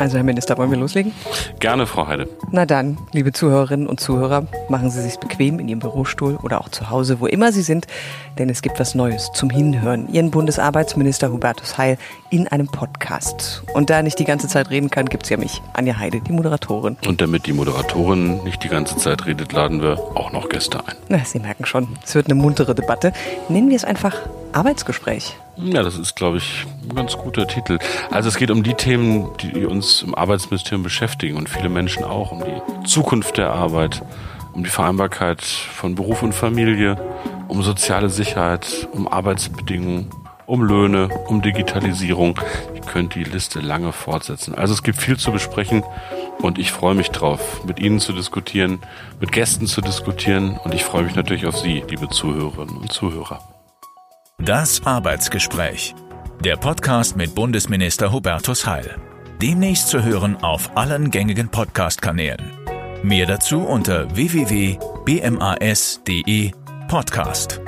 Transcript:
Also Herr Minister, wollen wir loslegen? Gerne, Frau Heide. Na dann, liebe Zuhörerinnen und Zuhörer, machen Sie sich bequem in Ihrem Bürostuhl oder auch zu Hause, wo immer Sie sind, denn es gibt was Neues zum Hinhören. Ihren Bundesarbeitsminister Hubertus Heil in einem Podcast. Und da er nicht die ganze Zeit reden kann, gibt's ja mich, Anja Heide, die Moderatorin. Und damit die Moderatorin nicht die ganze Zeit redet, laden wir auch noch Gäste ein. Na, Sie merken schon, es wird eine muntere Debatte. Nennen wir es einfach Arbeitsgespräch. Ja, das ist, glaube ich, ein ganz guter Titel. Also es geht um die Themen, die uns im Arbeitsministerium beschäftigen und viele Menschen auch, um die Zukunft der Arbeit, um die Vereinbarkeit von Beruf und Familie, um soziale Sicherheit, um Arbeitsbedingungen, um Löhne, um Digitalisierung. Ihr könnt die Liste lange fortsetzen. Also es gibt viel zu besprechen und ich freue mich drauf, mit Ihnen zu diskutieren, mit Gästen zu diskutieren und ich freue mich natürlich auf Sie, liebe Zuhörerinnen und Zuhörer. Das Arbeitsgespräch. Der Podcast mit Bundesminister Hubertus Heil. Demnächst zu hören auf allen gängigen Podcast-Kanälen. Mehr dazu unter www.bmas.de Podcast.